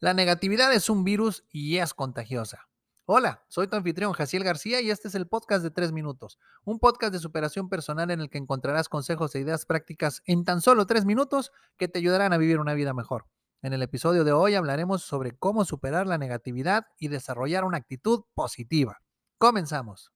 La negatividad es un virus y es contagiosa. Hola, soy tu anfitrión Jaciel García y este es el podcast de 3 minutos, un podcast de superación personal en el que encontrarás consejos e ideas prácticas en tan solo 3 minutos que te ayudarán a vivir una vida mejor. En el episodio de hoy hablaremos sobre cómo superar la negatividad y desarrollar una actitud positiva. Comenzamos.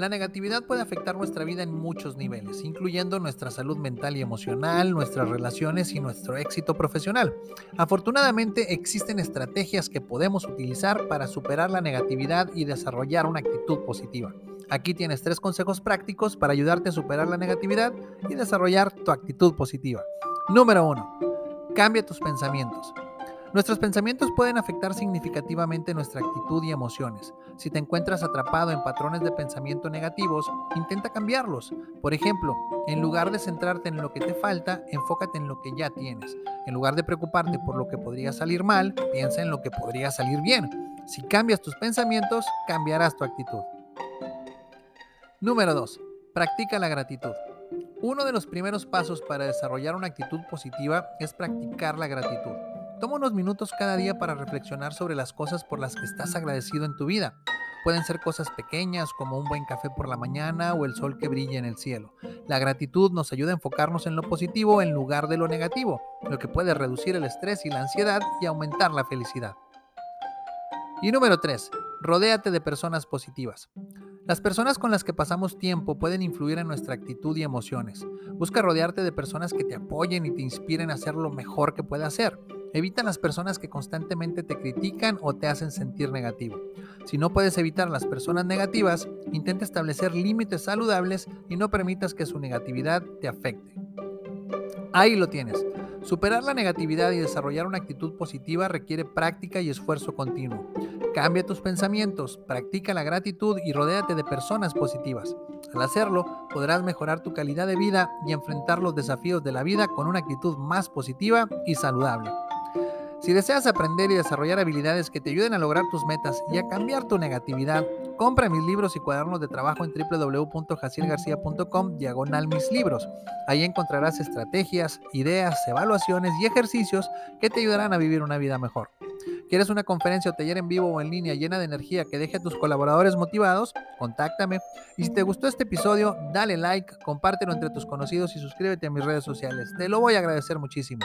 La negatividad puede afectar nuestra vida en muchos niveles, incluyendo nuestra salud mental y emocional, nuestras relaciones y nuestro éxito profesional. Afortunadamente existen estrategias que podemos utilizar para superar la negatividad y desarrollar una actitud positiva. Aquí tienes tres consejos prácticos para ayudarte a superar la negatividad y desarrollar tu actitud positiva. Número 1. Cambia tus pensamientos. Nuestros pensamientos pueden afectar significativamente nuestra actitud y emociones. Si te encuentras atrapado en patrones de pensamiento negativos, intenta cambiarlos. Por ejemplo, en lugar de centrarte en lo que te falta, enfócate en lo que ya tienes. En lugar de preocuparte por lo que podría salir mal, piensa en lo que podría salir bien. Si cambias tus pensamientos, cambiarás tu actitud. Número 2. Practica la gratitud. Uno de los primeros pasos para desarrollar una actitud positiva es practicar la gratitud. Toma unos minutos cada día para reflexionar sobre las cosas por las que estás agradecido en tu vida. Pueden ser cosas pequeñas como un buen café por la mañana o el sol que brilla en el cielo. La gratitud nos ayuda a enfocarnos en lo positivo en lugar de lo negativo, lo que puede reducir el estrés y la ansiedad y aumentar la felicidad. Y número 3. Rodéate de personas positivas. Las personas con las que pasamos tiempo pueden influir en nuestra actitud y emociones. Busca rodearte de personas que te apoyen y te inspiren a hacer lo mejor que puedas hacer. Evita las personas que constantemente te critican o te hacen sentir negativo. Si no puedes evitar las personas negativas, intenta establecer límites saludables y no permitas que su negatividad te afecte. Ahí lo tienes. Superar la negatividad y desarrollar una actitud positiva requiere práctica y esfuerzo continuo. Cambia tus pensamientos, practica la gratitud y rodéate de personas positivas. Al hacerlo, podrás mejorar tu calidad de vida y enfrentar los desafíos de la vida con una actitud más positiva y saludable. Si deseas aprender y desarrollar habilidades que te ayuden a lograr tus metas y a cambiar tu negatividad, compra mis libros y cuadernos de trabajo en www.jacielgarcia.com diagonal mis libros. Ahí encontrarás estrategias, ideas, evaluaciones y ejercicios que te ayudarán a vivir una vida mejor. ¿Quieres una conferencia o taller en vivo o en línea llena de energía que deje a tus colaboradores motivados? Contáctame. Y si te gustó este episodio, dale like, compártelo entre tus conocidos y suscríbete a mis redes sociales. Te lo voy a agradecer muchísimo.